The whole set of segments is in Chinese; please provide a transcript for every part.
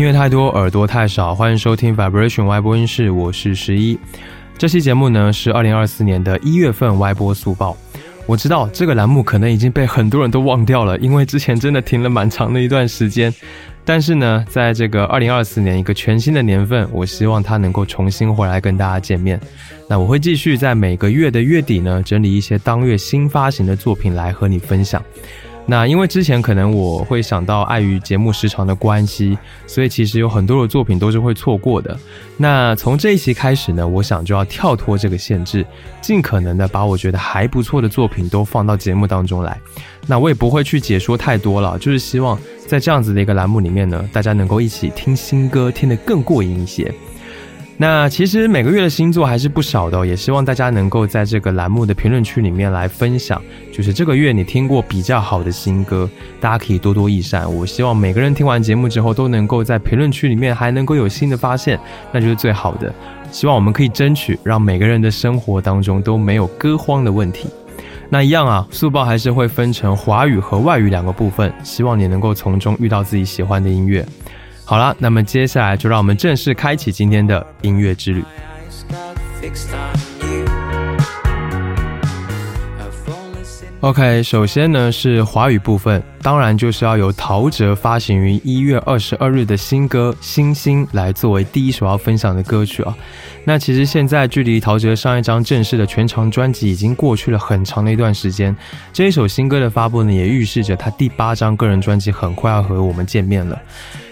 音乐太多，耳朵太少。欢迎收听 Vibration 外播音室，我是十一。这期节目呢是二零二四年的一月份外播速报。我知道这个栏目可能已经被很多人都忘掉了，因为之前真的停了蛮长的一段时间。但是呢，在这个二零二四年一个全新的年份，我希望它能够重新回来跟大家见面。那我会继续在每个月的月底呢，整理一些当月新发行的作品来和你分享。那因为之前可能我会想到碍于节目时长的关系，所以其实有很多的作品都是会错过的。那从这一期开始呢，我想就要跳脱这个限制，尽可能的把我觉得还不错的作品都放到节目当中来。那我也不会去解说太多了，就是希望在这样子的一个栏目里面呢，大家能够一起听新歌，听得更过瘾一些。那其实每个月的星座还是不少的，也希望大家能够在这个栏目的评论区里面来分享，就是这个月你听过比较好的新歌，大家可以多多益善。我希望每个人听完节目之后都能够在评论区里面还能够有新的发现，那就是最好的。希望我们可以争取让每个人的生活当中都没有歌荒的问题。那一样啊，速报还是会分成华语和外语两个部分，希望你能够从中遇到自己喜欢的音乐。好了，那么接下来就让我们正式开启今天的音乐之旅。OK，首先呢是华语部分，当然就是要由陶喆发行于一月二十二日的新歌《星星》来作为第一首要分享的歌曲啊。那其实现在距离陶喆上一张正式的全长专辑已经过去了很长的一段时间，这一首新歌的发布呢，也预示着他第八张个人专辑很快要和我们见面了。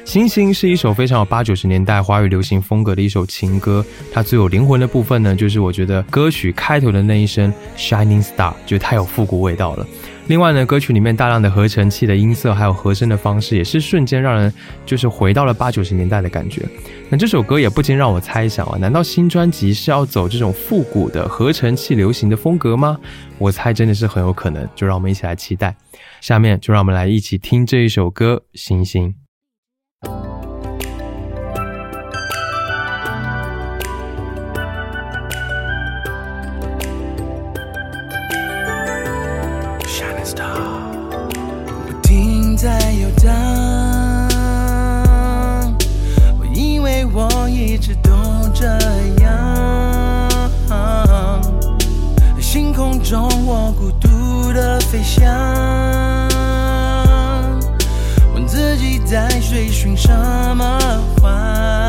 星星是一首非常有八九十年代华语流行风格的一首情歌，它最有灵魂的部分呢，就是我觉得歌曲开头的那一声 Shining Star 就太有复古味道了。另外呢，歌曲里面大量的合成器的音色，还有和声的方式，也是瞬间让人就是回到了八九十年代的感觉。那这首歌也不禁让我猜想啊，难道新专辑是要走这种复古的合成器流行的风格吗？我猜真的是很有可能，就让我们一起来期待。下面就让我们来一起听这一首歌《星星》。在游荡，我以为我一直都这样。星空中，我孤独的飞翔，在追寻什么花。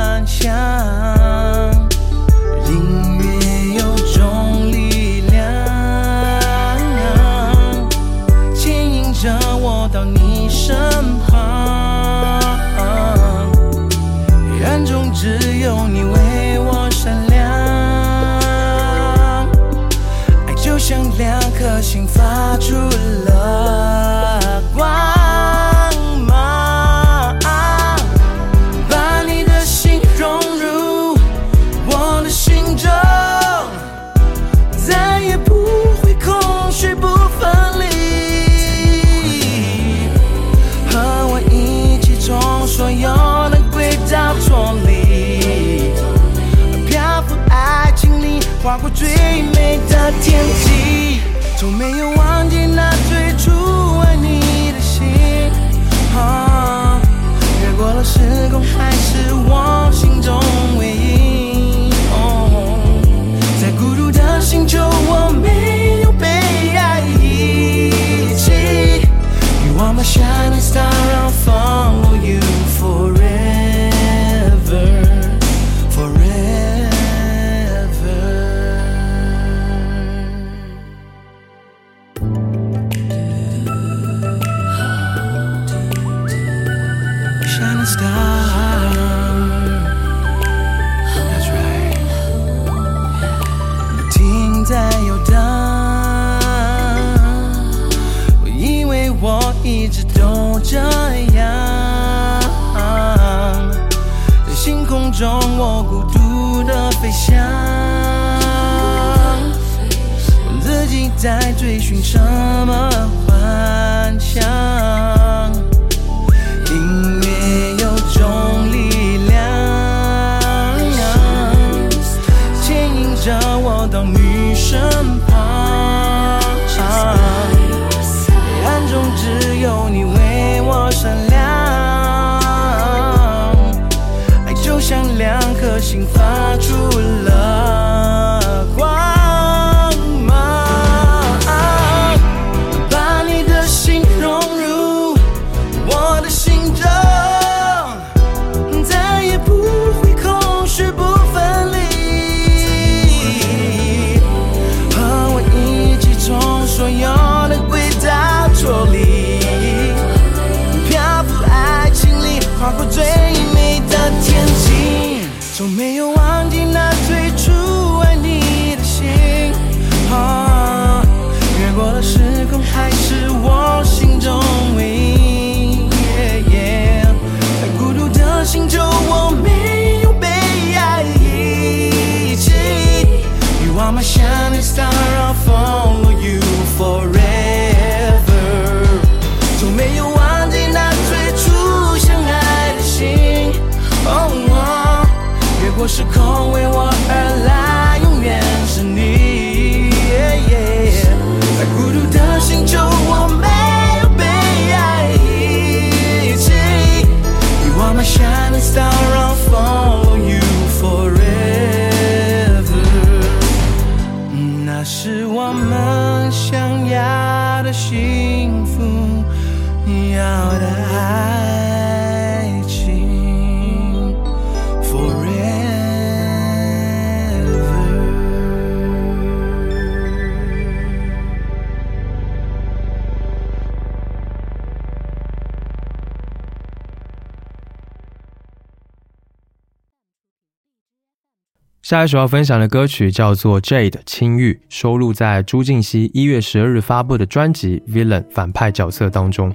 下一首要分享的歌曲叫做《Jade》青玉，收录在朱静熙一月十二日发布的专辑《Villain》反派角色当中。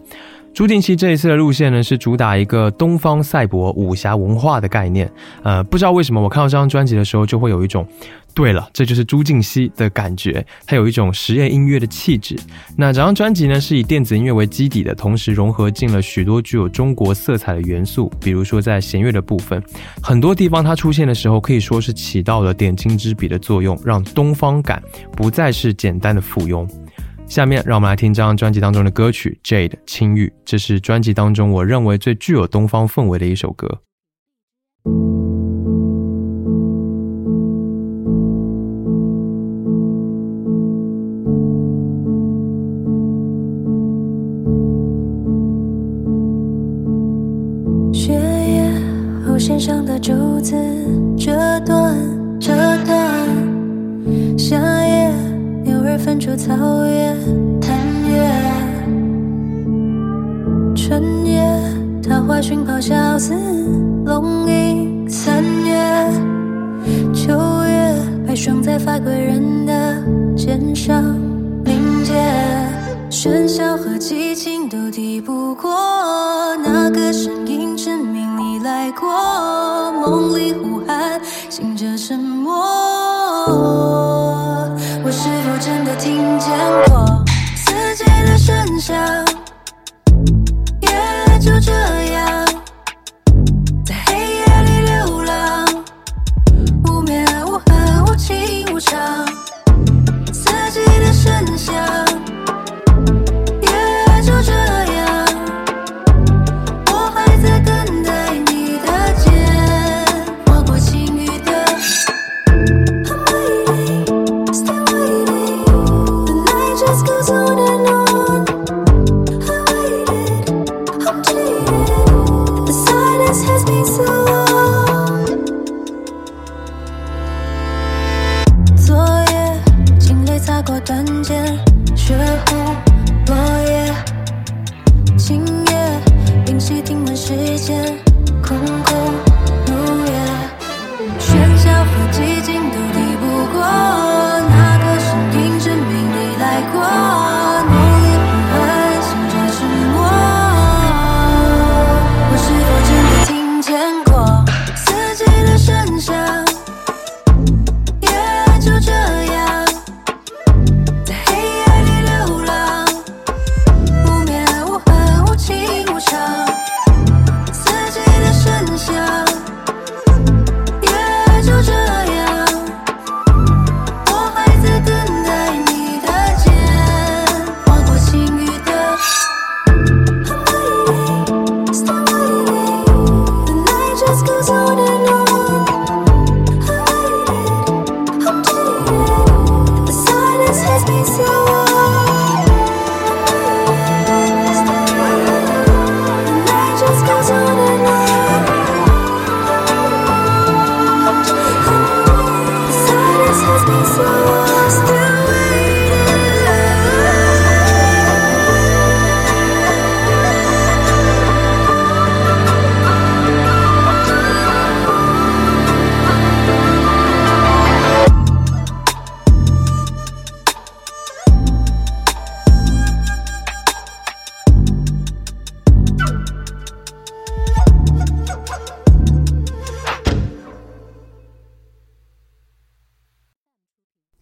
朱静熙这一次的路线呢，是主打一个东方赛博武侠文化的概念。呃，不知道为什么我看到这张专辑的时候，就会有一种，对了，这就是朱静熙的感觉。它有一种实验音乐的气质。那整张专辑呢，是以电子音乐为基底的，同时融合进了许多具有中国色彩的元素，比如说在弦乐的部分，很多地方它出现的时候，可以说是起到了点睛之笔的作用，让东方感不再是简单的附庸。下面让我们来听这张专辑当中的歌曲《Jade》青玉，这是专辑当中我认为最具有东方氛围的一首歌。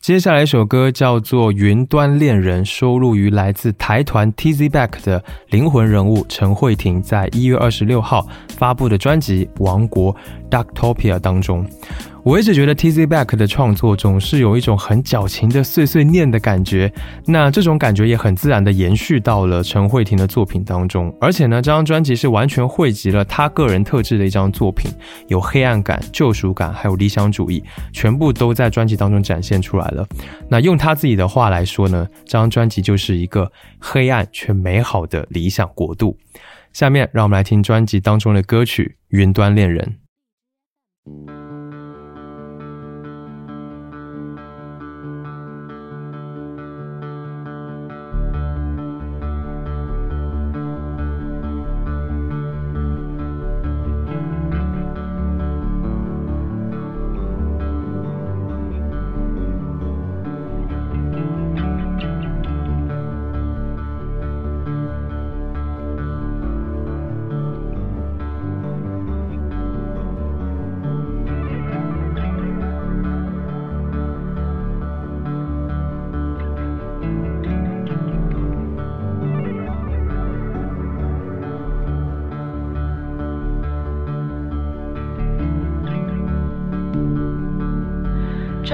接下来一首歌叫做《云端恋人》，收录于来自台团 Tz Back 的灵魂人物陈慧婷在一月二十六号发布的专辑《王国 Darktopia》当中。我一直觉得 Tz Back 的创作总是有一种很矫情的碎碎念的感觉，那这种感觉也很自然的延续到了陈慧婷的作品当中。而且呢，这张专辑是完全汇集了她个人特质的一张作品，有黑暗感、救赎感，还有理想主义，全部都在专辑当中展现出来了。那用他自己的话来说呢，这张专辑就是一个黑暗却美好的理想国度。下面让我们来听专辑当中的歌曲《云端恋人》。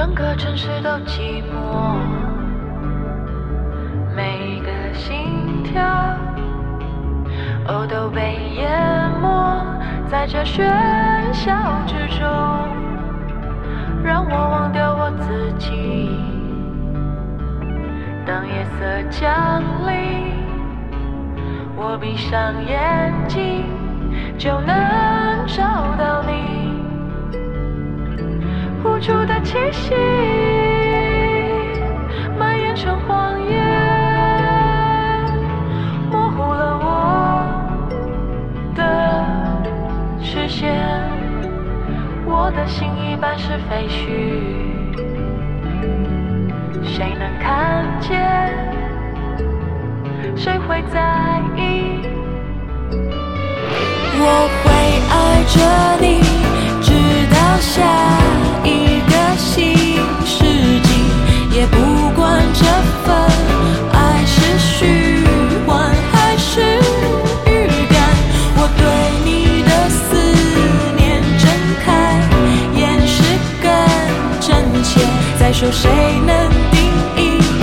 整个城市都寂寞，每个心跳哦都被淹没在这喧嚣之中，让我忘掉我自己。当夜色降临，我闭上眼睛就能找到无助的气息蔓延成谎言，模糊了我的视线。我的心一半是废墟，谁能看见？谁会在意？我会爱着你，直到下切。再说谁能定义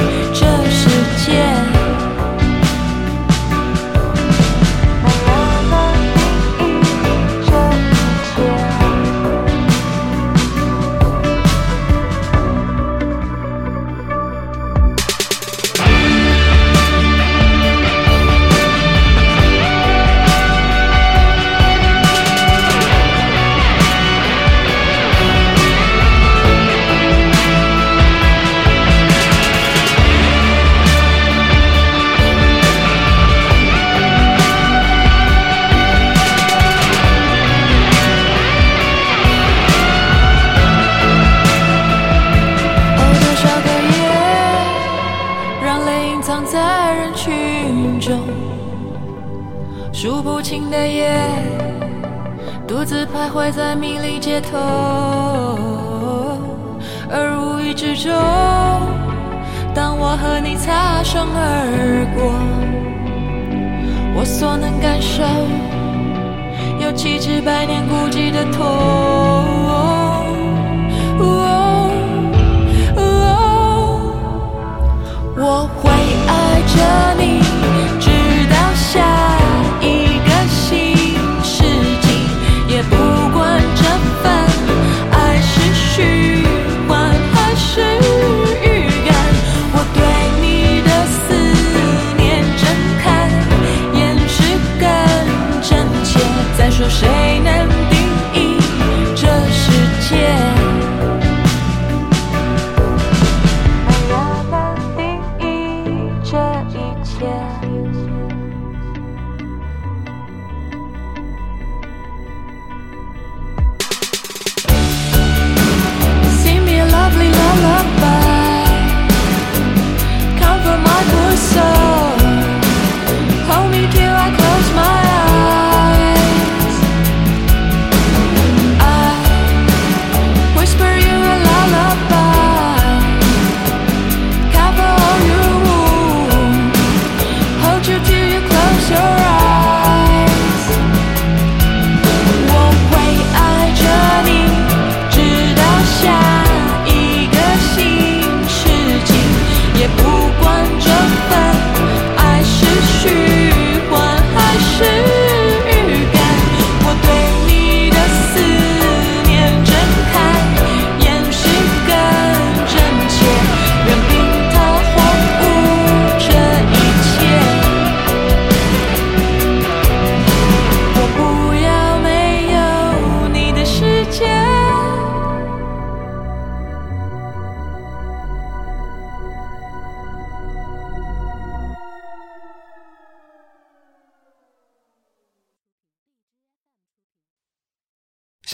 街头，而无意之中，当我和你擦身而过，我所能感受，有几只百年孤寂的痛。哦我会爱着你，直到下 shame.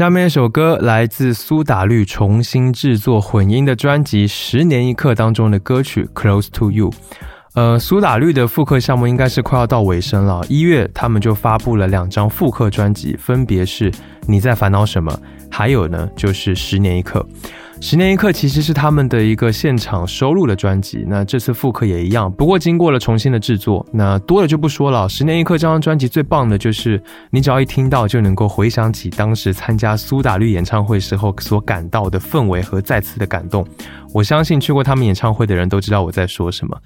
下面一首歌来自苏打绿重新制作混音的专辑《十年一刻》当中的歌曲《Close to You》。呃，苏打绿的复刻项目应该是快要到尾声了。一月他们就发布了两张复刻专辑，分别是《你在烦恼什么》，还有呢就是《十年一刻》。十年一刻其实是他们的一个现场收录的专辑，那这次复刻也一样，不过经过了重新的制作，那多了就不说了。十年一刻这张专辑最棒的就是你只要一听到就能够回想起当时参加苏打绿演唱会时候所感到的氛围和再次的感动。我相信去过他们演唱会的人都知道我在说什么。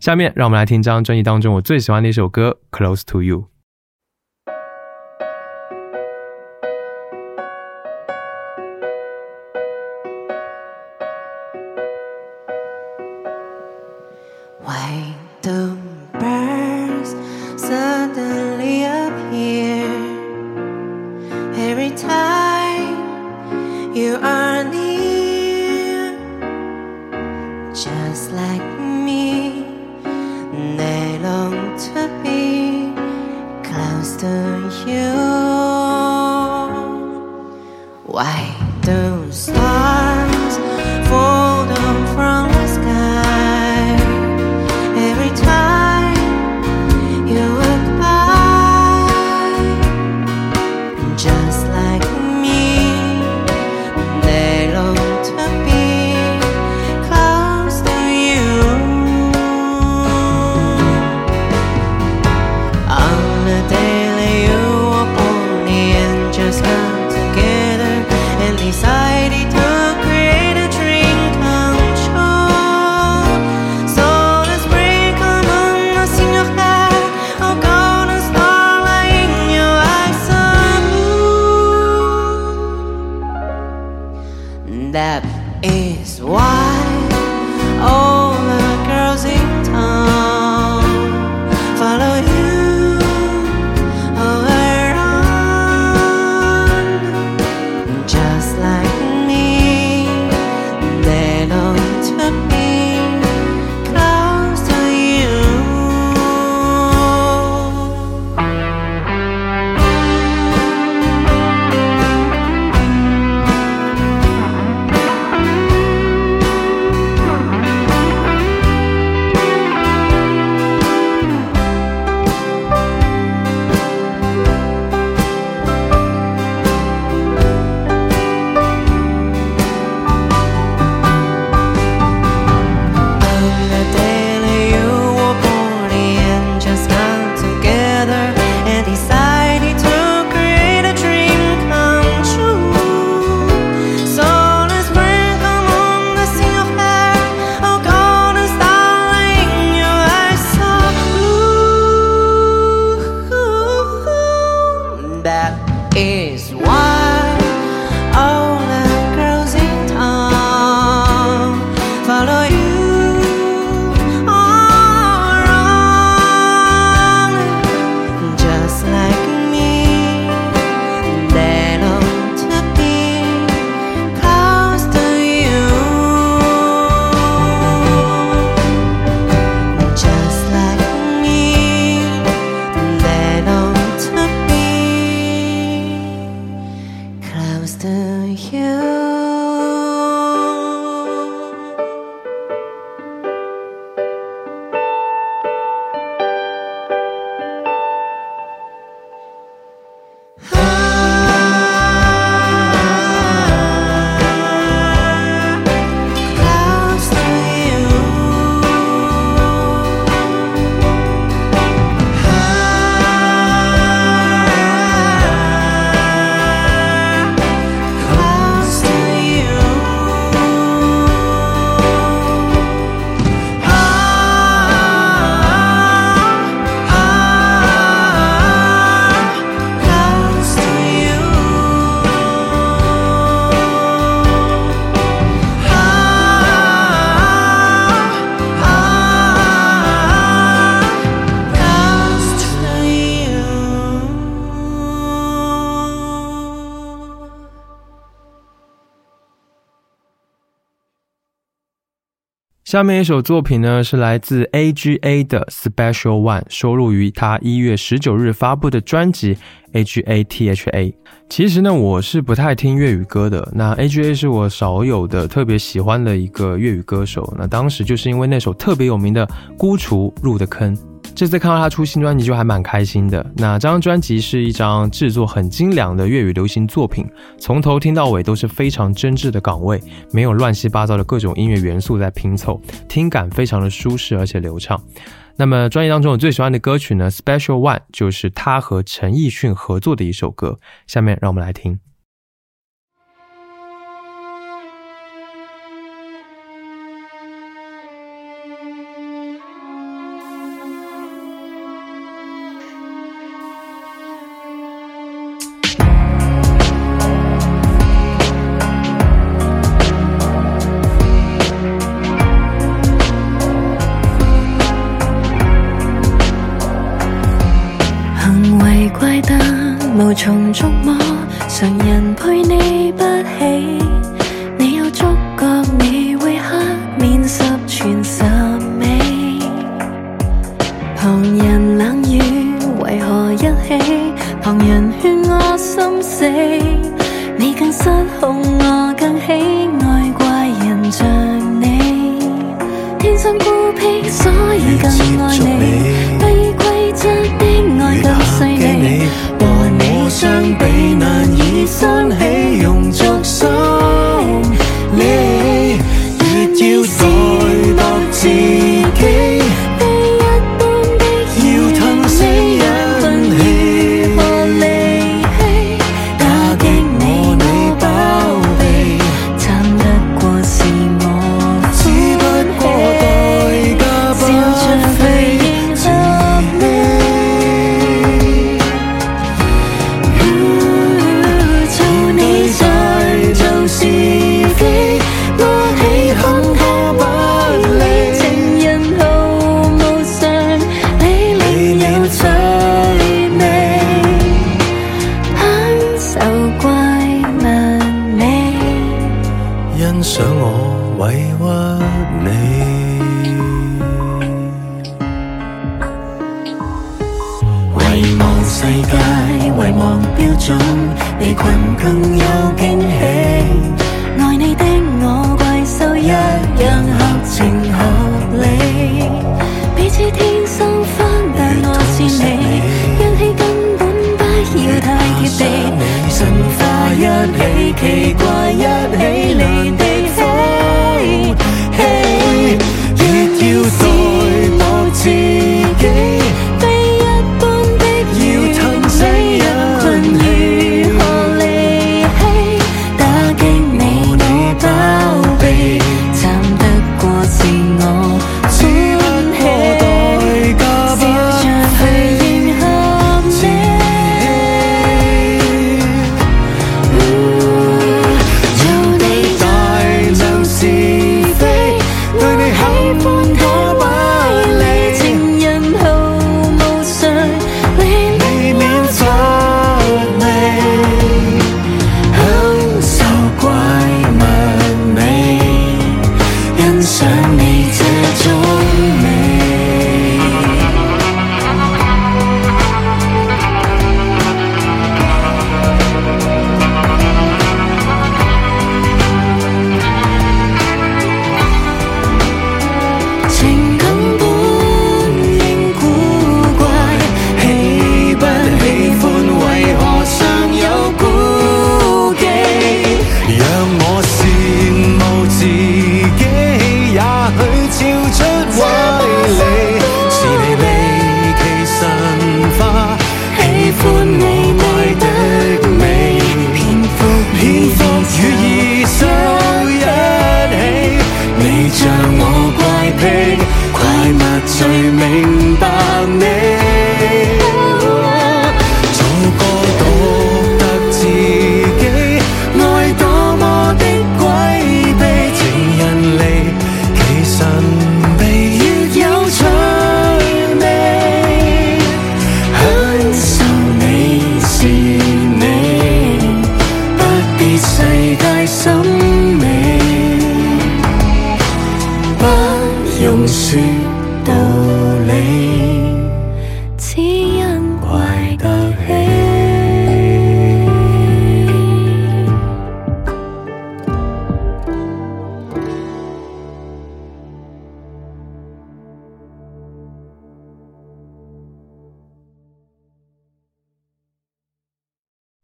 下面让我们来听这张专辑当中我最喜欢的一首歌《Close to You》。坏的 you 下面一首作品呢，是来自 AGA 的 Special One，收录于他一月十九日发布的专辑 AGA THA。其实呢，我是不太听粤语歌的。那 AGA 是我少有的特别喜欢的一个粤语歌手。那当时就是因为那首特别有名的《孤雏》入的坑。这次看到他出新专辑就还蛮开心的。那这张专辑是一张制作很精良的粤语流行作品，从头听到尾都是非常真挚的港味，没有乱七八糟的各种音乐元素在拼凑，听感非常的舒适而且流畅。那么专辑当中我最喜欢的歌曲呢，Special One 就是他和陈奕迅合作的一首歌。下面让我们来听。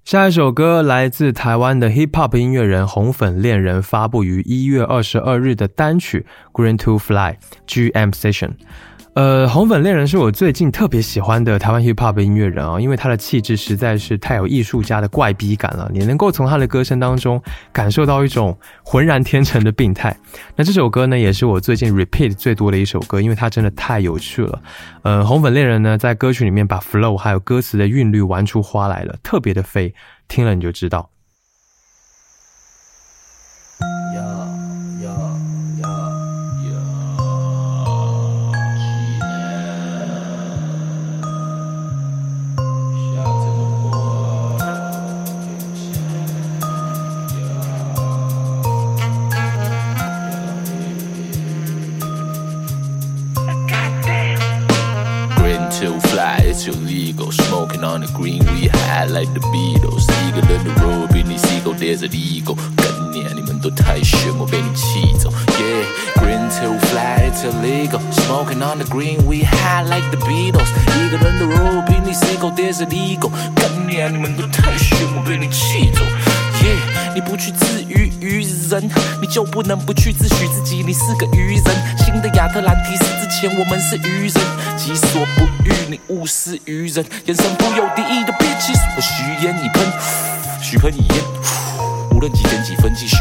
下一首歌来自台湾的 Hip Hop 音乐人红粉恋人发布于一月二十二日的单曲《Green to Fly》GM Session。呃，红粉恋人是我最近特别喜欢的台湾 hip hop 音乐人啊，因为他的气质实在是太有艺术家的怪逼感了，你能够从他的歌声当中感受到一种浑然天成的病态。那这首歌呢，也是我最近 repeat 最多的一首歌，因为它真的太有趣了。呃，红粉恋人呢，在歌曲里面把 flow 还有歌词的韵律玩出花来了，特别的飞，听了你就知道。Green we high like the Beatles，一个人的 road 比你 single desert eagle 更念你们都太炫，我被你气走。Yeah 你不去自娱于人，你就不能不去自诩自己你是个愚人。新的亚特兰蒂斯之前我们是愚人，己所不欲你勿施于人。眼神不有敌意的 bitches，我许烟一喷，许喷一烟，无论几点几分继续。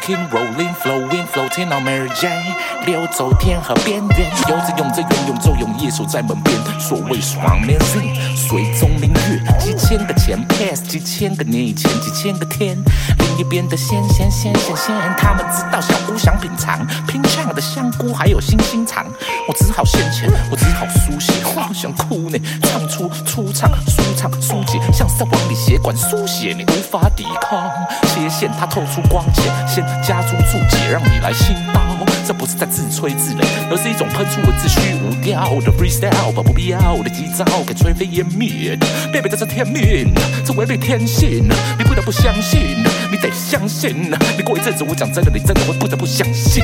Smoking, rolling, flowing, floating on Mary Jane，流走天河边缘，游着泳着游泳着泳，夜守在门边。所谓双面人，水中明月，几千个前 past，几千个年以前，几千个天。另一边的仙，仙，仙，仙，仙，他们知道小屋想品尝，拼呛的香菇还有星星肠。我只好献钱，我只好书写，我想哭呢。唱出出唱舒畅舒解，像是在往里血管输血，你无法抵抗。切线它透出光线，先加注注解，让你来心刀。这不是在自吹自擂，而是一种喷出文字虚无调的 freestyle，把不必要的急躁给灰飞烟灭。Baby，这是天命，这违背天性，你不得不相信，你得相信。你过一阵子，我讲真的，你真的会不得不相信。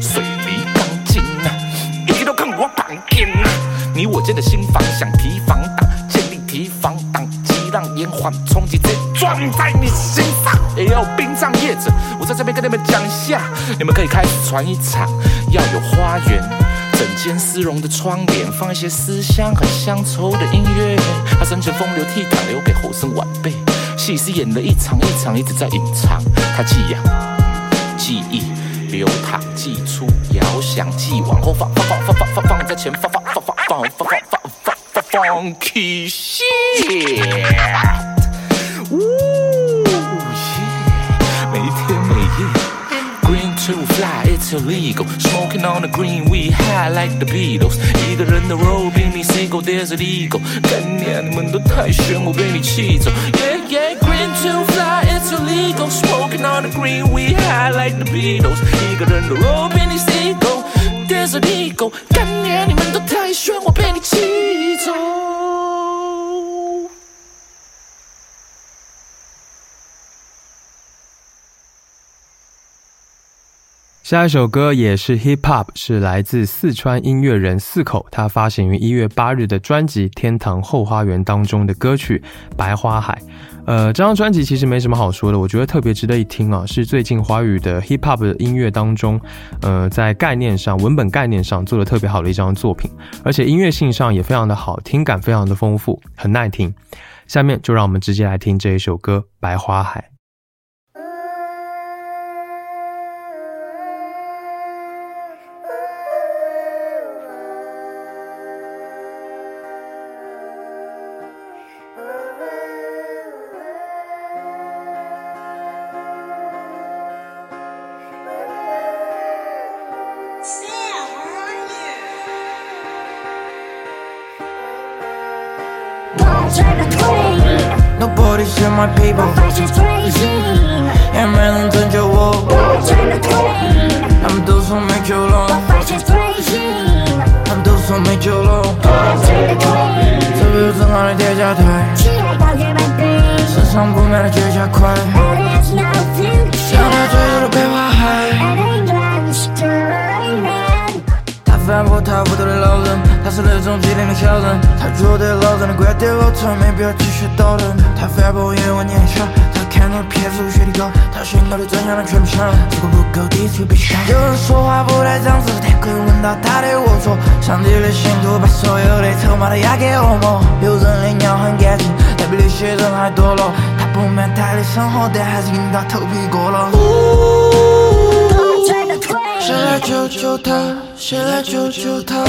水泥钢筋，一点都看我绑硬。你我间的新房想提防挡，建立提防挡，激浪延缓冲击，撞在你心上。也要殡葬业者，我在这边跟你们讲一下，你们可以开始传一场，要有花园，整间丝绒的窗帘，放一些思乡和乡愁的音乐，他生前风流倜傥留给后生晚辈。戏是演了一场一场，一直在隐藏，他寄养记忆。流淌，寄出，遥想，寄往后放，放放放放放放在前，放放放放放放放放放放放 key shit，it's illegal. Smoking on the green, we high like the Beatles. 一个人的 road 比你 single, there's an ego. 干念你们都太炫，我被你气走。Yeah, yeah, green to fly, it's illegal. Smoking on the green, we high like the Beatles. 一个人的 road 比你 single, there's an ego. 干念你们都太炫，我被你气走。 下一首歌也是 hip hop，是来自四川音乐人四口，他发行于一月八日的专辑《天堂后花园》当中的歌曲《白花海》。呃，这张专辑其实没什么好说的，我觉得特别值得一听啊，是最近华语的 hip hop 的音乐当中，呃，在概念上、文本概念上做的特别好的一张作品，而且音乐性上也非常的好，听感非常的丰富，很耐听。下面就让我们直接来听这一首歌《白花海》。他们都说没救了。反驳他不懂的老人，他是那种机灵的小人。他觉得老人的观点我从没必要继续讨论。他反驳因为我年小，他看到骗子学的高，他心头的真相他全部想了。如果不够低就必须。有人说话不带脏字，但可以闻到他的龌龊。上帝的信徒把所有的筹码都押给恶魔。有人的尿很干净，但比那些人还多了。他不满他的生活，但还是硬到头皮过了。谁来救救他？谁来救救他？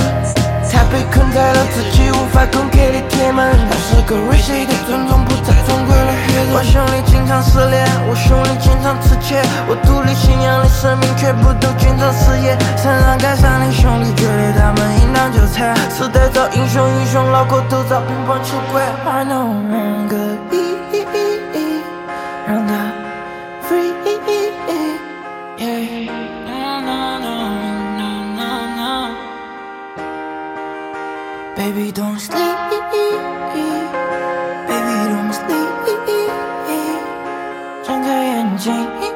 他被困在了自己无法攻克的铁门。他是个 rich 的尊重不再中国的黑人。我兄弟经常失恋，我兄弟经常吃钱，我独立信仰的生命全部都经常失业。山上盖上的兄弟觉得他们应当就惨，时代造英雄，英雄脑壳都遭乒乓球馆。I know I'm good. Baby, don't sleep. Baby, don't sleep. 睁开眼睛。Ooh,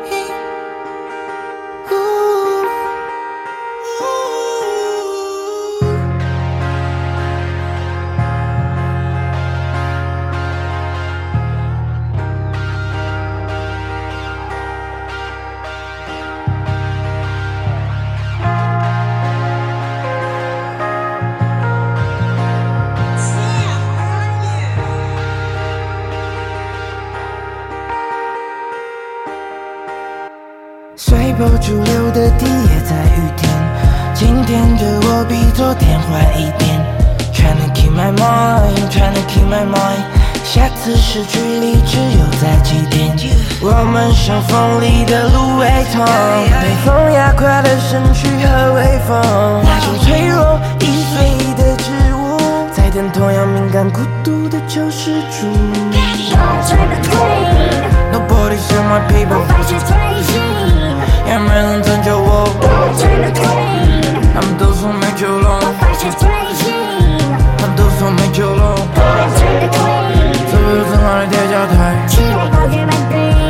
my mind。下次失去理智又在几点？我们像风里的芦苇藤，被风压垮的身躯和微风，那种脆弱易碎的植物，在等同样敏感孤独的救世主。Nobody save my people，也没人拯救我，他们都说没救了，他们都说没酒了。这辈子哪里叠加台？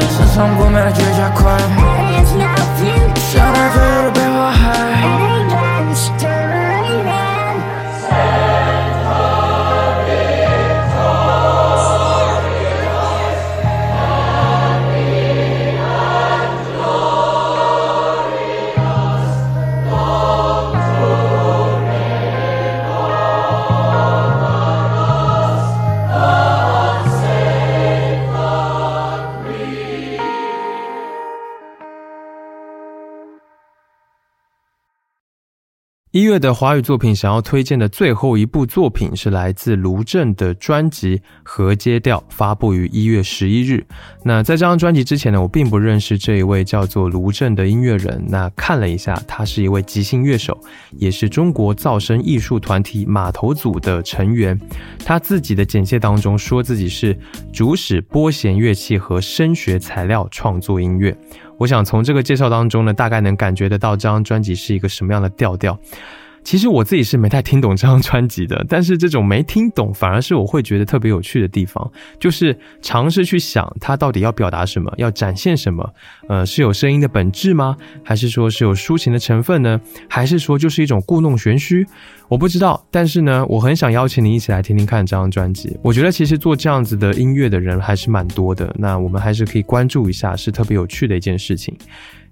身上布满了绝佳块，一月的华语作品想要推荐的最后一部作品是来自卢正的专辑《河街调》，发布于一月十一日。那在这张专辑之前呢，我并不认识这一位叫做卢正的音乐人。那看了一下，他是一位即兴乐手，也是中国噪声艺术团体码头组的成员。他自己的简介当中说自己是主使拨弦乐器和声学材料创作音乐。我想从这个介绍当中呢，大概能感觉得到这张专辑是一个什么样的调调。其实我自己是没太听懂这张专辑的，但是这种没听懂 反而是我会觉得特别有趣的地方，就是尝试去想它到底要表达什么，要展现什么。呃，是有声音的本质吗？还是说是有抒情的成分呢？还是说就是一种故弄玄虚？我不知道。但是呢，我很想邀请你一起来听听看这张专辑。我觉得其实做这样子的音乐的人还是蛮多的，那我们还是可以关注一下，是特别有趣的一件事情。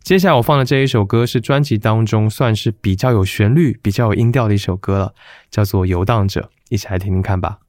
接下来我放的这一首歌是专辑当中算是比较有旋律、比较有音调的一首歌了，叫做《游荡者》，一起来听听看吧。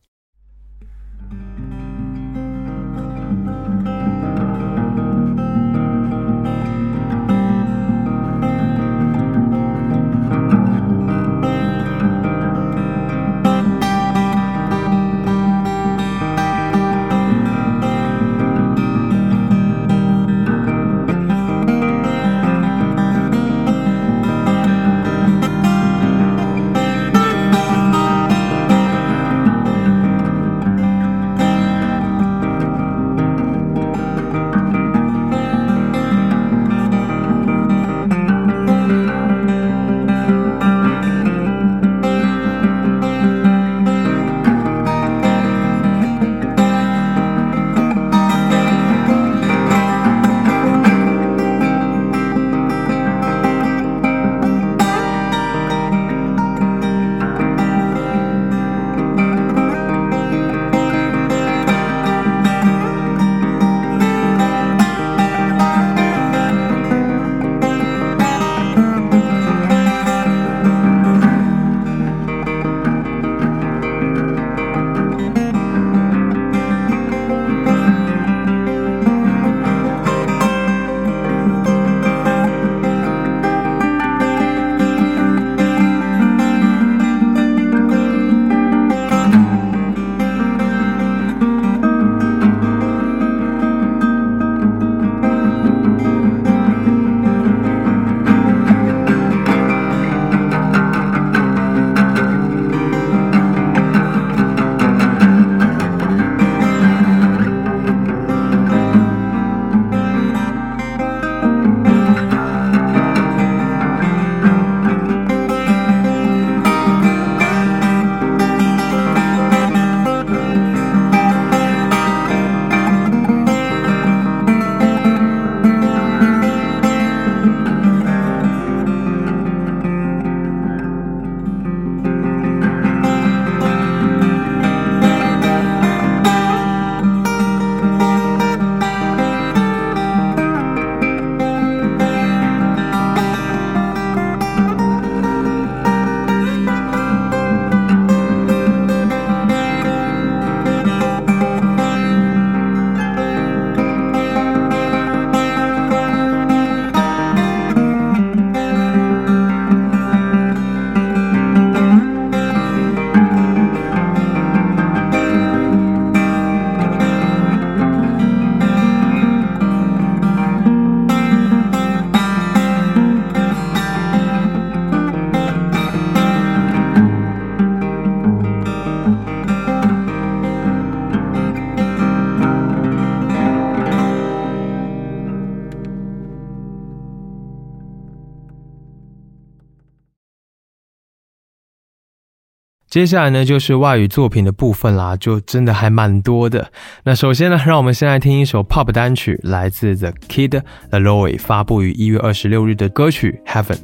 接下来呢，就是外语作品的部分啦，就真的还蛮多的。那首先呢，让我们先来听一首 pop 单曲，来自 The Kid Laroi 发布于一月二十六日的歌曲《Heaven》。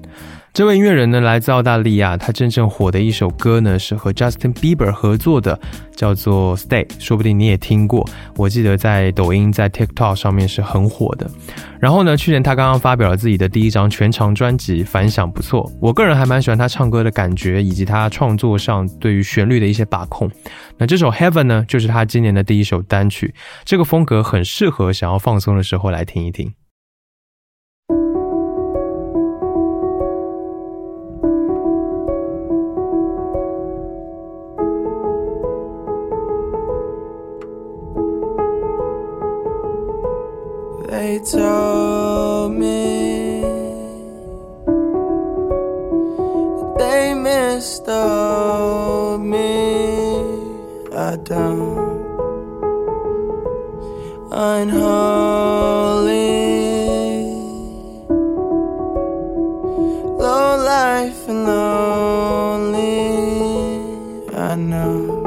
这位音乐人呢，来自澳大利亚。他真正火的一首歌呢，是和 Justin Bieber 合作的，叫做《Stay》，说不定你也听过。我记得在抖音、在 TikTok 上面是很火的。然后呢，去年他刚刚发表了自己的第一张全长专辑，反响不错。我个人还蛮喜欢他唱歌的感觉，以及他创作上对于旋律的一些把控。那这首《Heaven》呢，就是他今年的第一首单曲。这个风格很适合想要放松的时候来听一听。Told me they mistold me. I don't unholy, low life and lonely. I know.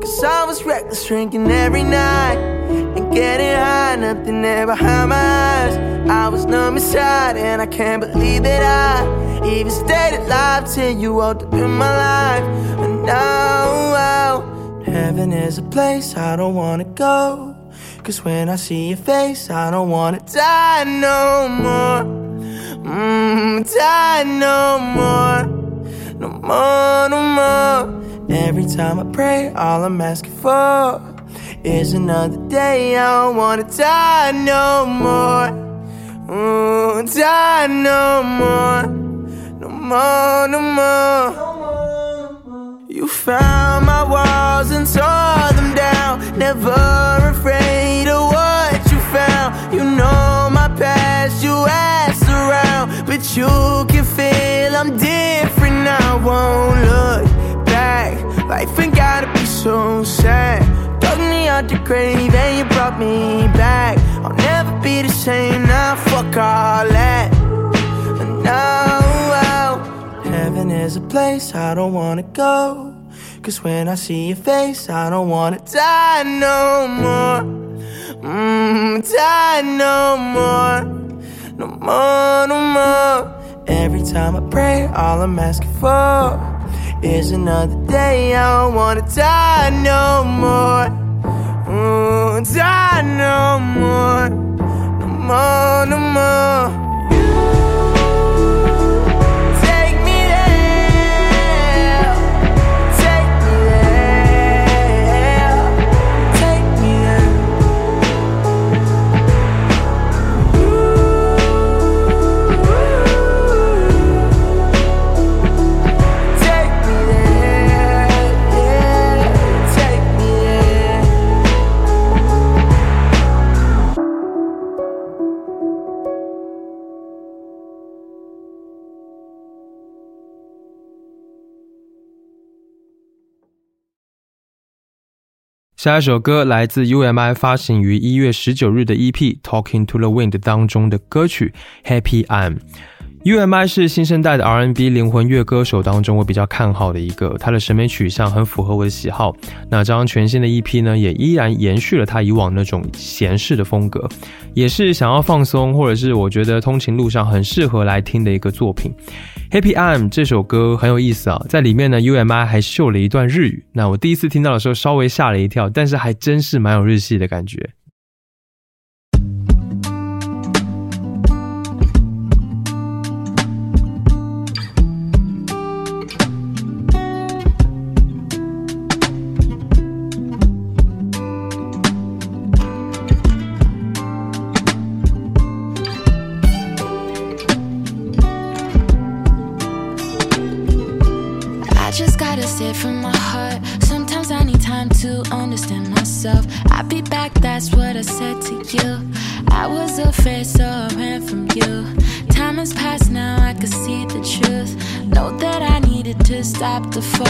Cause I was reckless drinking every night and getting high, nothing there behind my eyes. I was numb inside, and I can't believe that I even stayed alive till you walked up in my life. And now, heaven is a place I don't wanna go. Cause when I see your face, I don't wanna die no more. Mm, die no more. No more, no more. Every time I pray, all I'm asking for is another day. I don't wanna die no more. Mm, die no more. No more, no more. You found my walls and tore them down. Never afraid of what you found. You know my past, you asked around. But you can feel I'm different now. Won't look back. Life ain't gotta be so sad. Dug me out the grave and you brought me back. I'll never be the same now. Fuck all that. And now, heaven is a place I don't wanna go. Cause when I see your face, I don't wanna die no more. Mm, die no more. No more, no more. Every time I pray, all I'm asking for is another day. I don't wanna die no more. Mm, die no more. No more, no more. 下一首歌来自 UMI 发行于一月十九日的 EP《Talking to the Wind》当中的歌曲《Happy I'm》。UMI 是新生代的 R&B 灵魂乐歌手当中我比较看好的一个，他的审美取向很符合我的喜好。那这张全新的 EP 呢，也依然延续了他以往那种闲适的风格，也是想要放松，或者是我觉得通勤路上很适合来听的一个作品。Happy I'm 这首歌很有意思啊，在里面呢，UMI 还秀了一段日语。那我第一次听到的时候稍微吓了一跳，但是还真是蛮有日系的感觉。Stop the forcing.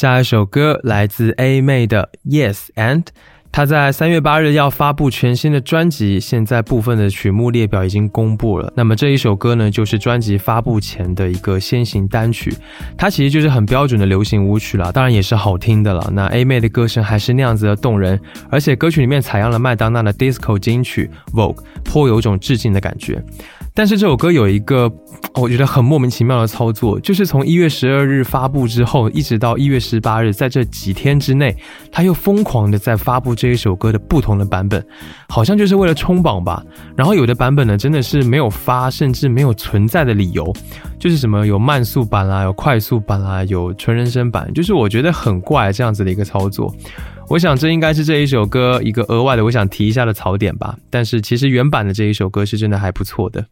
下一首歌来自 A 妹的 Yes and，她在三月八日要发布全新的专辑，现在部分的曲目列表已经公布了。那么这一首歌呢，就是专辑发布前的一个先行单曲，它其实就是很标准的流行舞曲了，当然也是好听的了。那 A 妹的歌声还是那样子的动人，而且歌曲里面采样了麦当娜的 disco 金曲 Vogue，颇有种致敬的感觉。但是这首歌有一个我觉得很莫名其妙的操作，就是从一月十二日发布之后，一直到一月十八日，在这几天之内，他又疯狂的在发布这一首歌的不同的版本，好像就是为了冲榜吧。然后有的版本呢，真的是没有发，甚至没有存在的理由，就是什么有慢速版啦，有快速版啦，有纯人声版，就是我觉得很怪这样子的一个操作。我想这应该是这一首歌一个额外的我想提一下的槽点吧。但是其实原版的这一首歌是真的还不错的。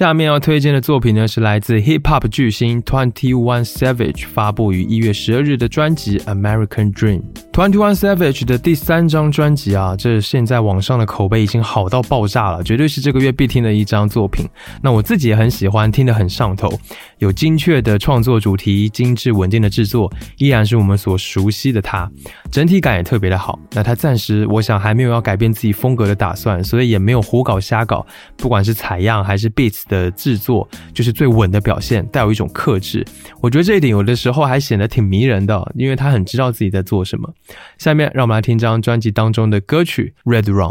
下面要推荐的作品呢，是来自 Hip Hop 巨星 Twenty One Savage 发布于一月十二日的专辑《American Dream》。Twenty One Savage 的第三张专辑啊，这现在网上的口碑已经好到爆炸了，绝对是这个月必听的一张作品。那我自己也很喜欢，听得很上头。有精确的创作主题，精致稳定的制作，依然是我们所熟悉的他。整体感也特别的好。那他暂时我想还没有要改变自己风格的打算，所以也没有胡搞瞎搞。不管是采样还是 beats 的制作，就是最稳的表现，带有一种克制。我觉得这一点有的时候还显得挺迷人的，因为他很知道自己在做什么。下面让我们来听这张专辑当中的歌曲《Red Run》。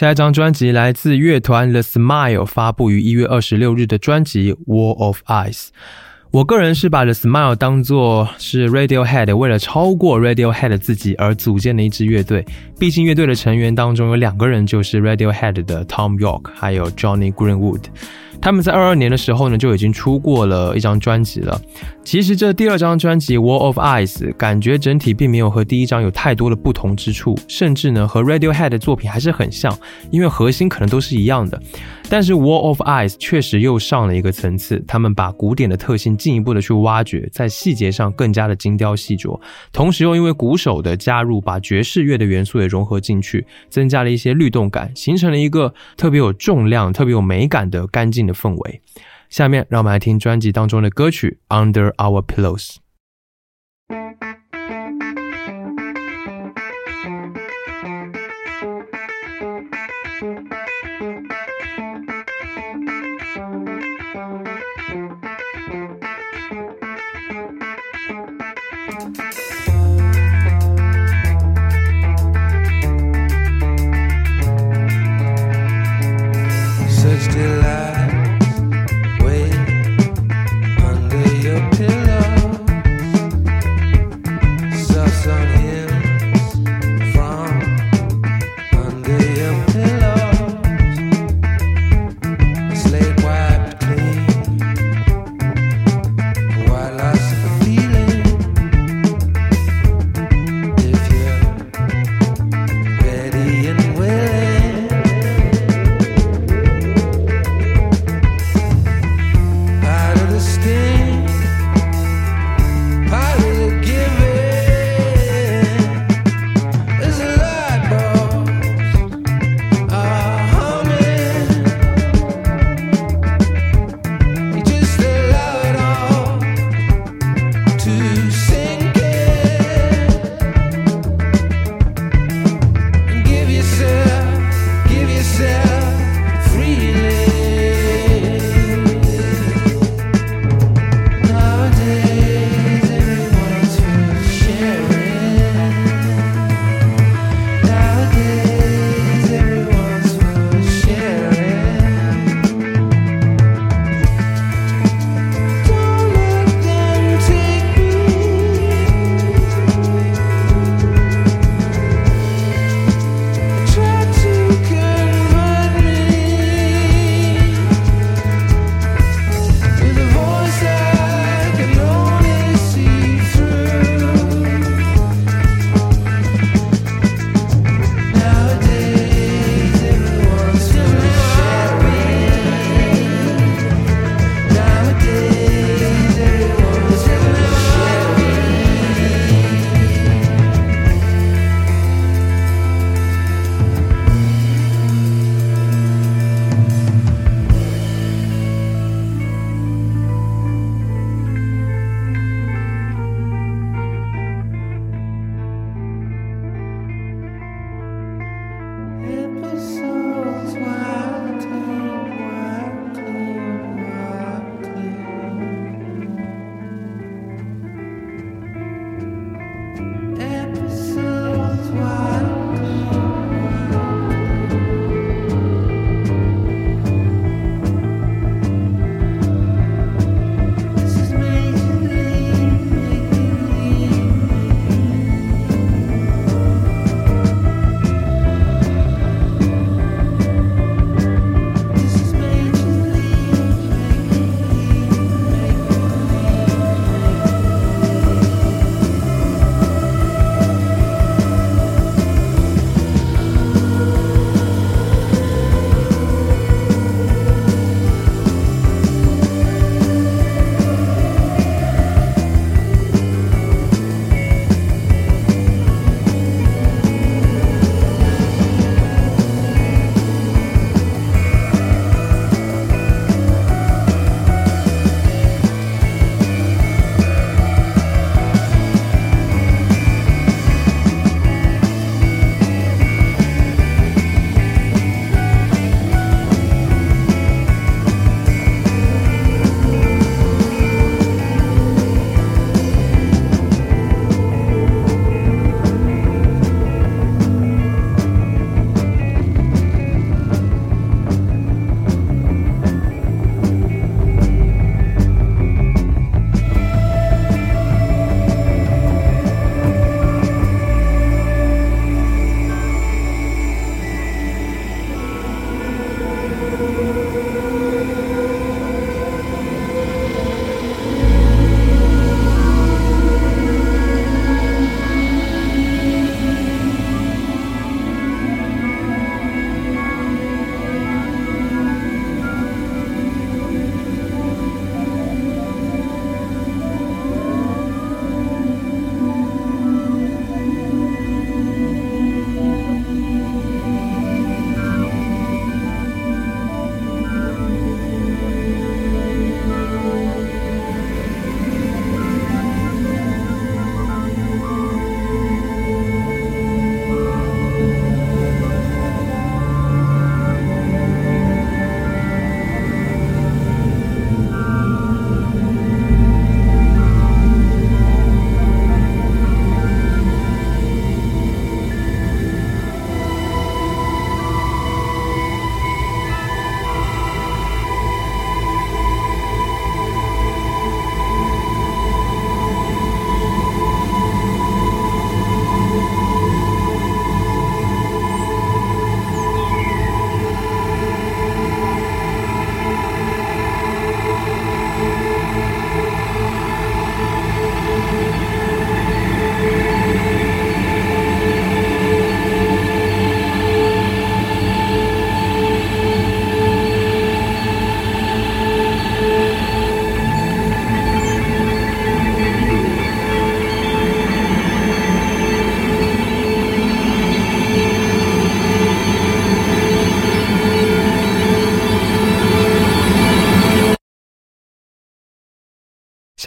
下一张专辑来自乐团 The Smile，发布于一月二十六日的专辑《War of Ice》。我个人是把 The Smile 当作是 Radiohead 为了超过 Radiohead 自己而组建的一支乐队。毕竟乐队的成员当中有两个人就是 Radiohead 的 Tom York，还有 Johnny Greenwood。他们在二二年的时候呢，就已经出过了一张专辑了。其实这第二张专辑《Wall of Eyes》感觉整体并没有和第一张有太多的不同之处，甚至呢和 Radiohead 的作品还是很像，因为核心可能都是一样的。但是《Wall of Eyes》确实又上了一个层次，他们把古典的特性进一步的去挖掘，在细节上更加加的精雕细琢，同时又因为鼓手的加入，把爵士乐的元素也融合进去，增加了一些律动感，形成了一个特别有重量、特别有美感的干净的氛围。下面让我们来听专辑当中的歌曲《Under Our Pillows》。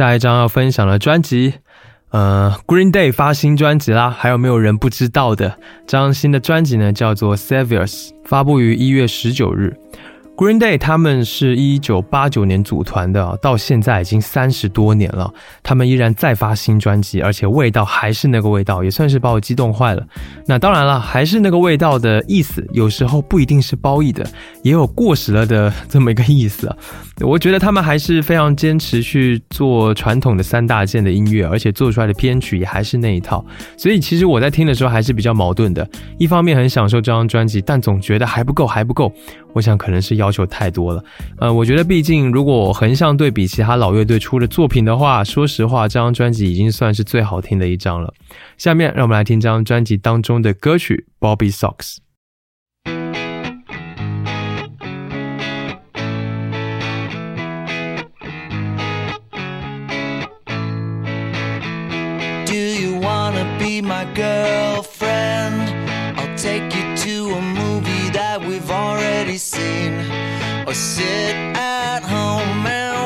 下一张要分享的专辑，呃，Green Day 发新专辑啦，还有没有人不知道的？这张新的专辑呢，叫做 Saviors，发布于一月十九日。Green Day 他们是一九八九年组团的，到现在已经三十多年了，他们依然再发新专辑，而且味道还是那个味道，也算是把我激动坏了。那当然了，还是那个味道的意思，有时候不一定是褒义的，也有过时了的这么一个意思。我觉得他们还是非常坚持去做传统的三大件的音乐，而且做出来的编曲也还是那一套。所以其实我在听的时候还是比较矛盾的，一方面很享受这张专辑，但总觉得还不够，还不够。我想可能是要求太多了。呃，我觉得毕竟如果横向对比其他老乐队出的作品的话，说实话，这张专辑已经算是最好听的一张了。下面让我们来听这张专辑当中的歌曲《Bobby Socks》。Or sit at home and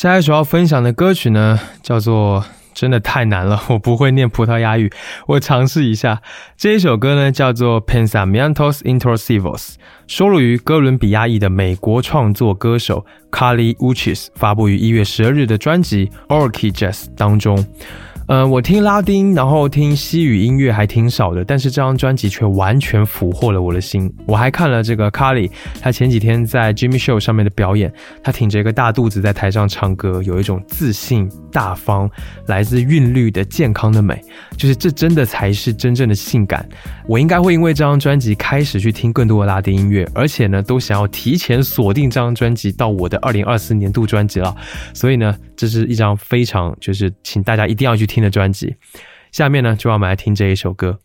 下一首要分享的歌曲呢，叫做《真的太难了，我不会念葡萄牙语，我尝试一下。这一首歌呢叫做 Pensamientos Intrusivos，收录于哥伦比亚裔的美国创作歌手 Carly Uchis 发布于一月十二日的专辑 Orchid Jazz 当中。呃，我听拉丁，然后听西语音乐还挺少的，但是这张专辑却完全俘获了我的心。我还看了这个 Carly，他前几天在 Jimmy Show 上面的表演，他挺着一个大肚子在台上唱歌，有一种自信、大方、来自韵律的健康的美，就是这真的才是真正的性感。我应该会因为这张专辑开始去听更多的拉丁音乐，而且呢，都想要提前锁定这张专辑到我的二零二四年度专辑了。所以呢，这是一张非常就是请大家一定要去听的专辑。下面呢，就让我们来听这一首歌。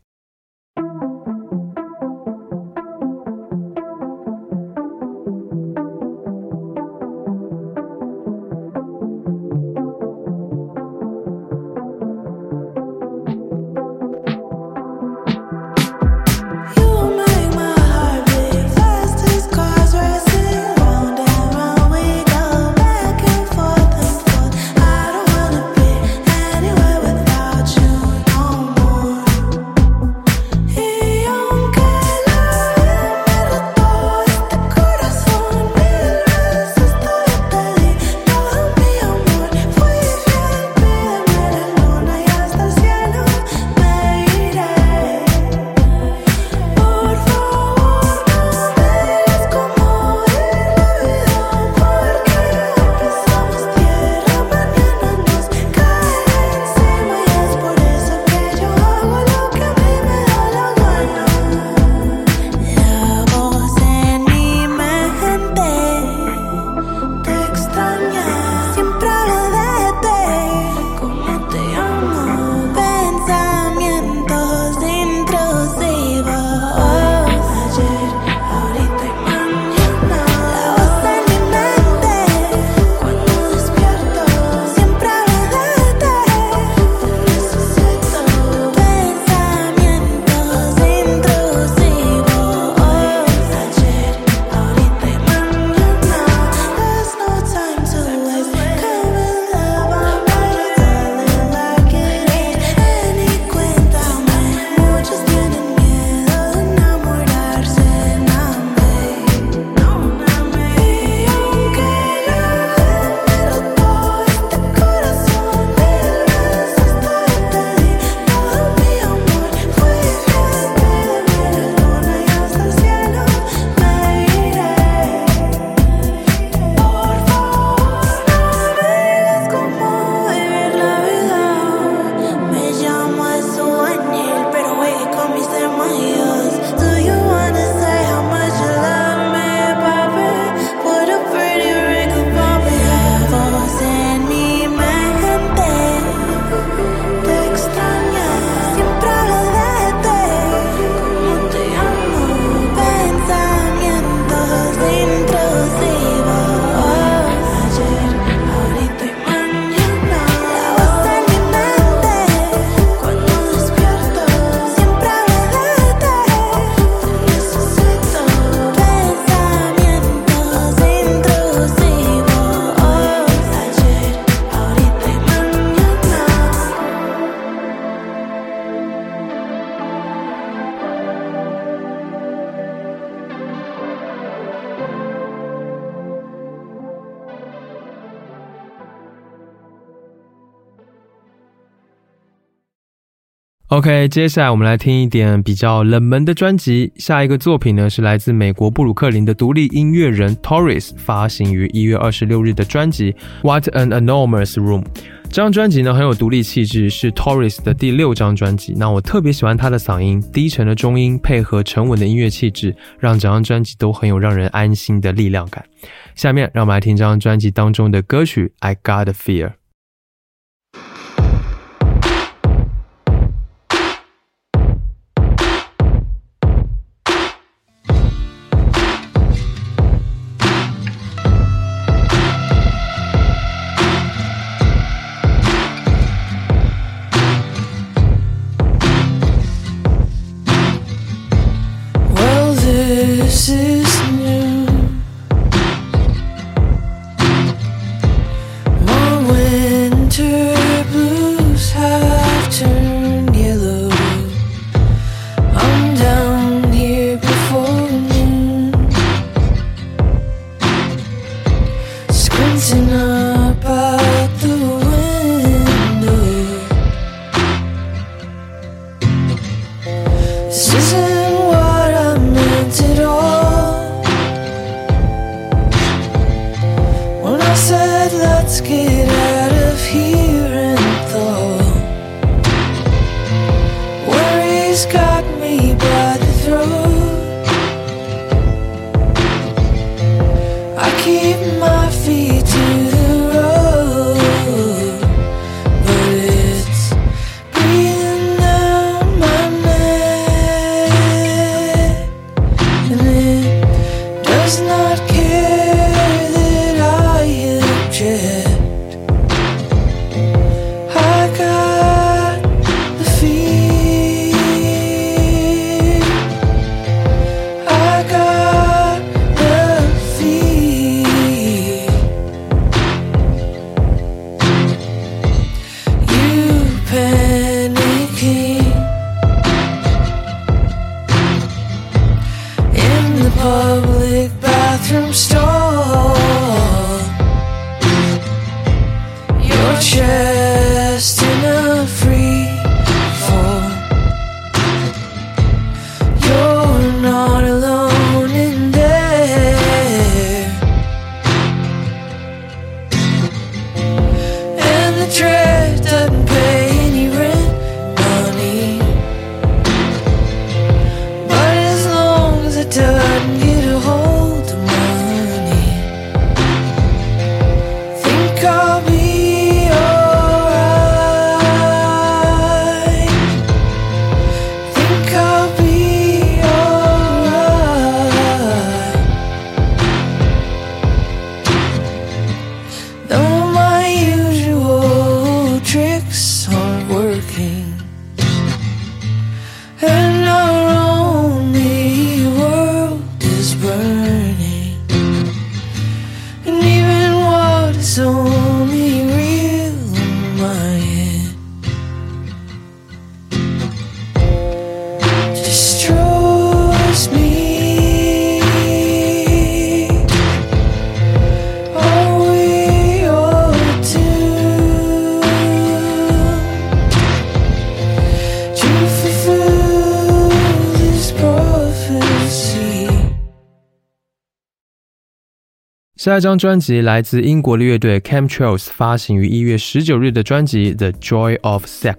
OK，接下来我们来听一点比较冷门的专辑。下一个作品呢是来自美国布鲁克林的独立音乐人 Torres 发行于一月二十六日的专辑《What an Enormous Room》。这张专辑呢很有独立气质，是 Torres 的第六张专辑。那我特别喜欢他的嗓音，低沉的中音配合沉稳的音乐气质，让整张专辑都很有让人安心的力量感。下面让我们来听这张专辑当中的歌曲《I Got a Fear》。下一张专辑来自英国的乐队 Chemtrails 发行于一月十九日的专辑《The Joy of Sex》。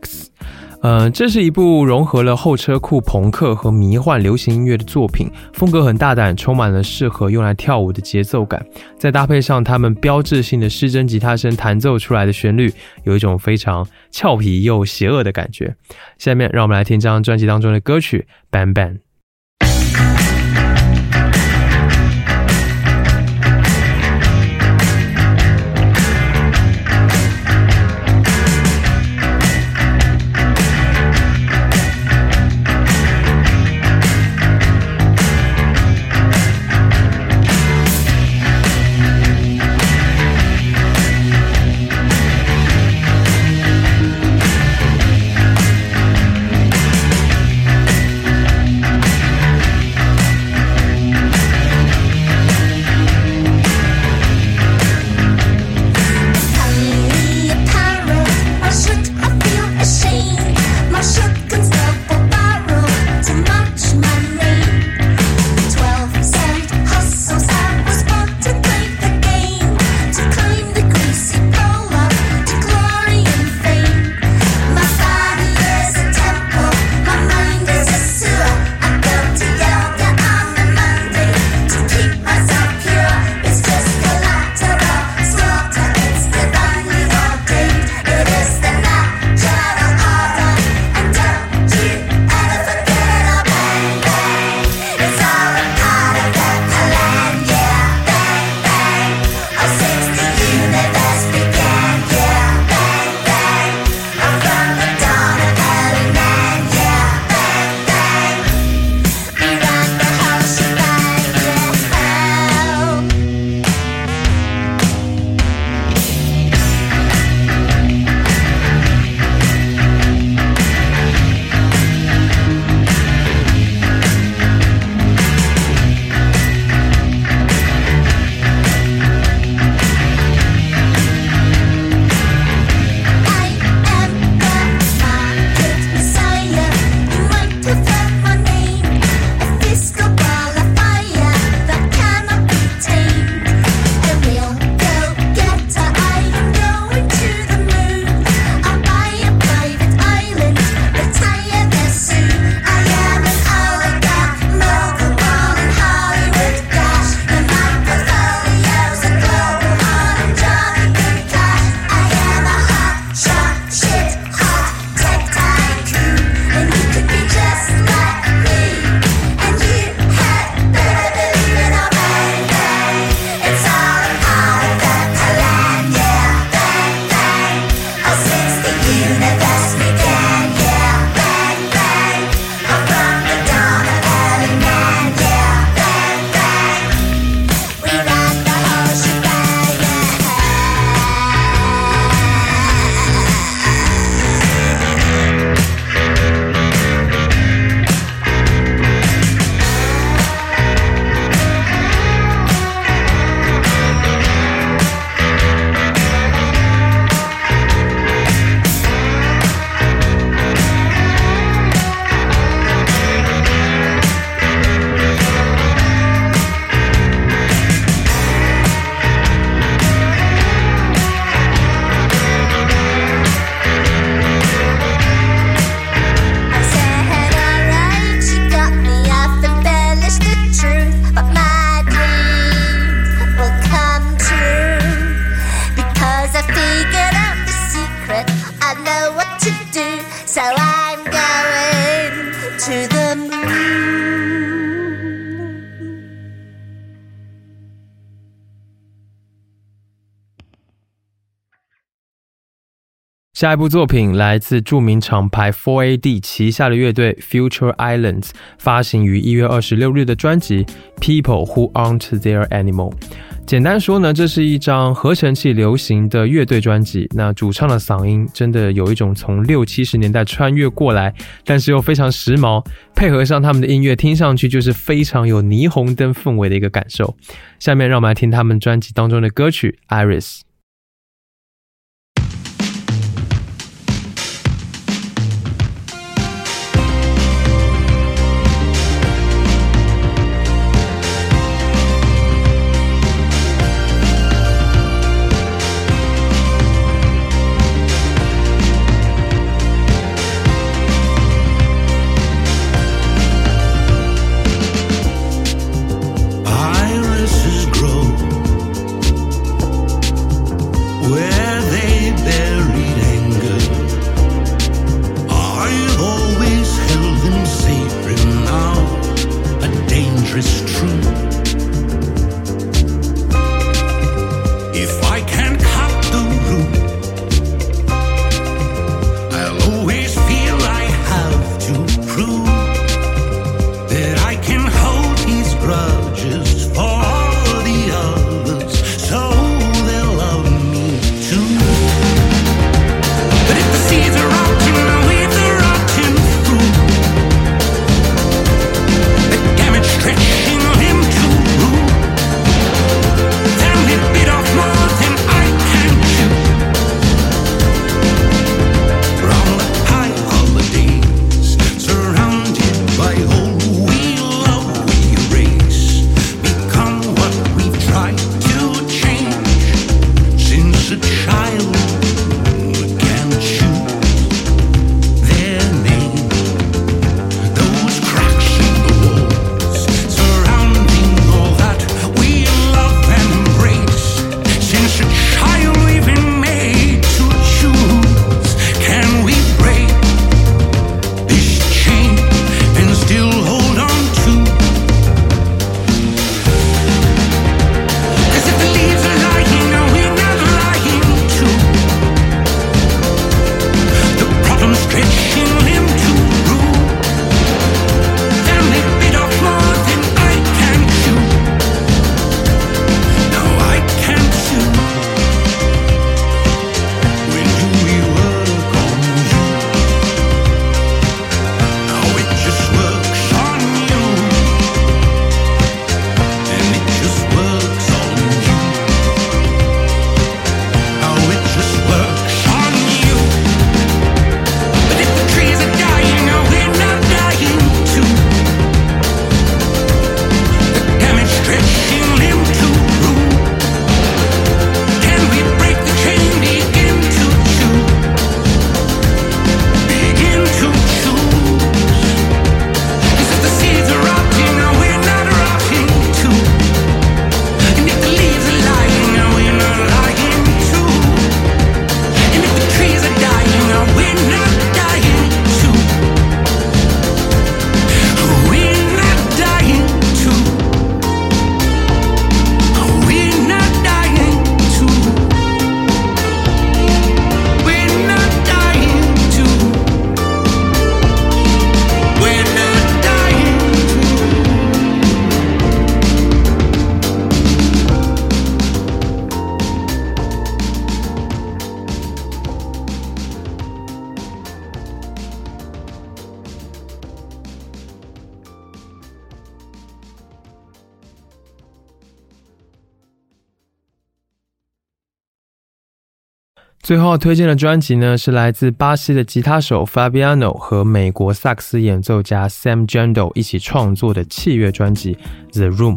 呃，这是一部融合了后车库朋克和迷幻流行音乐的作品，风格很大胆，充满了适合用来跳舞的节奏感。再搭配上他们标志性的失真吉他声弹奏出来的旋律，有一种非常俏皮又邪恶的感觉。下面让我们来听这张专辑当中的歌曲《Bang Bang》。下一部作品来自著名厂牌 Four AD 旗下的乐队 Future Islands，发行于一月二十六日的专辑《People Who Aren't Their Animal》。简单说呢，这是一张合成器流行的乐队专辑。那主唱的嗓音真的有一种从六七十年代穿越过来，但是又非常时髦，配合上他们的音乐，听上去就是非常有霓虹灯氛围的一个感受。下面让我们来听他们专辑当中的歌曲《Iris》。最后推荐的专辑呢，是来自巴西的吉他手 Fabiano 和美国萨克斯演奏家 Sam Jando 一起创作的器乐专辑《The Room》。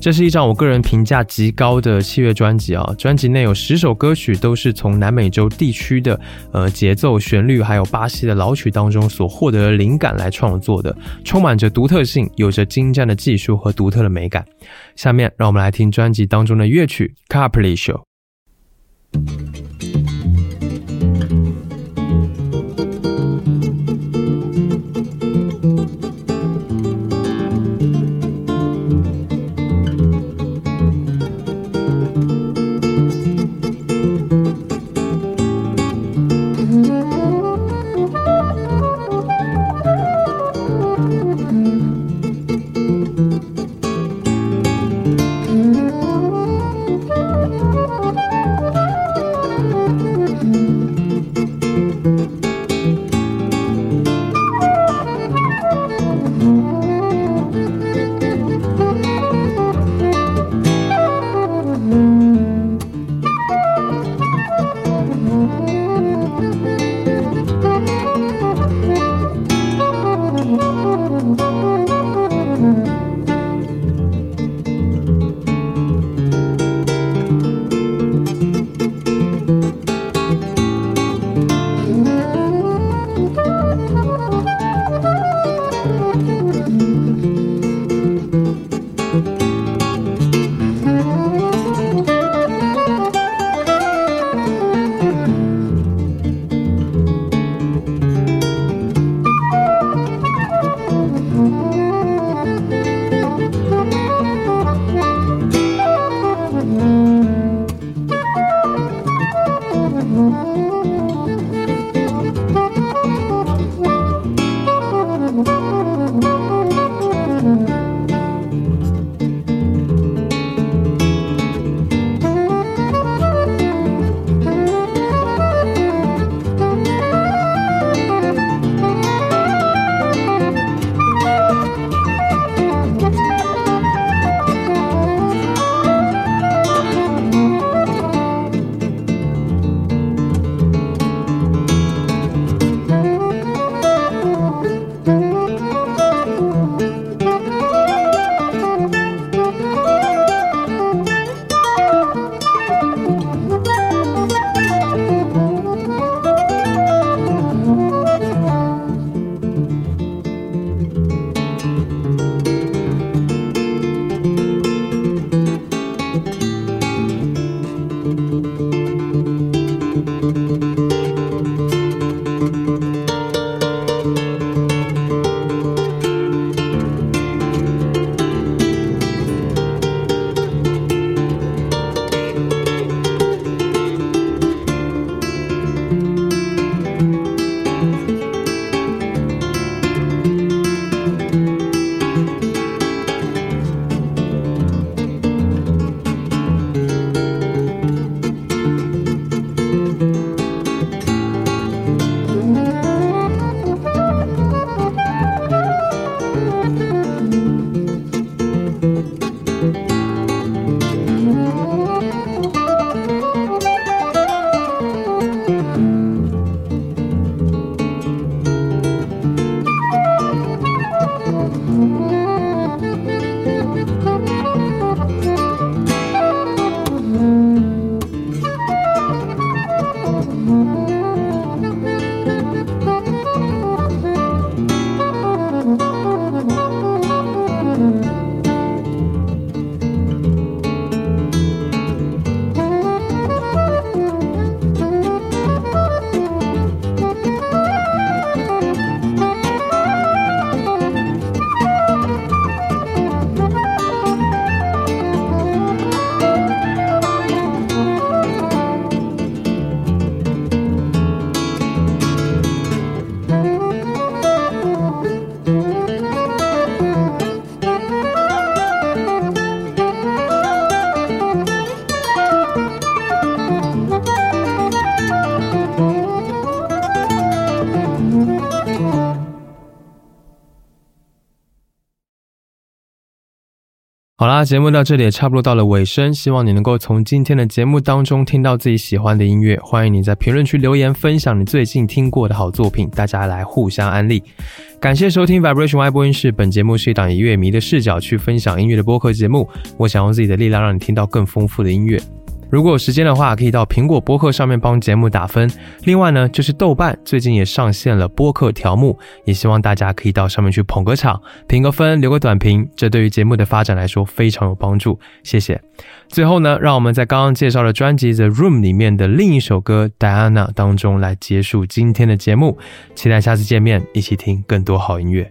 这是一张我个人评价极高的器乐专辑啊！专辑内有十首歌曲，都是从南美洲地区的呃节奏、旋律，还有巴西的老曲当中所获得的灵感来创作的，充满着独特性，有着精湛的技术和独特的美感。下面让我们来听专辑当中的乐曲《Capricho》。好啦，节目到这里也差不多到了尾声，希望你能够从今天的节目当中听到自己喜欢的音乐。欢迎你在评论区留言分享你最近听过的好作品，大家来互相安利。感谢收听 Vibration Y 播音室，本节目是一档以乐迷的视角去分享音乐的播客节目。我想用自己的力量让你听到更丰富的音乐。如果有时间的话，可以到苹果播客上面帮节目打分。另外呢，就是豆瓣最近也上线了播客条目，也希望大家可以到上面去捧个场、评个分、留个短评，这对于节目的发展来说非常有帮助。谢谢。最后呢，让我们在刚刚介绍的专辑《The Room》里面的另一首歌《Diana》当中来结束今天的节目。期待下次见面，一起听更多好音乐。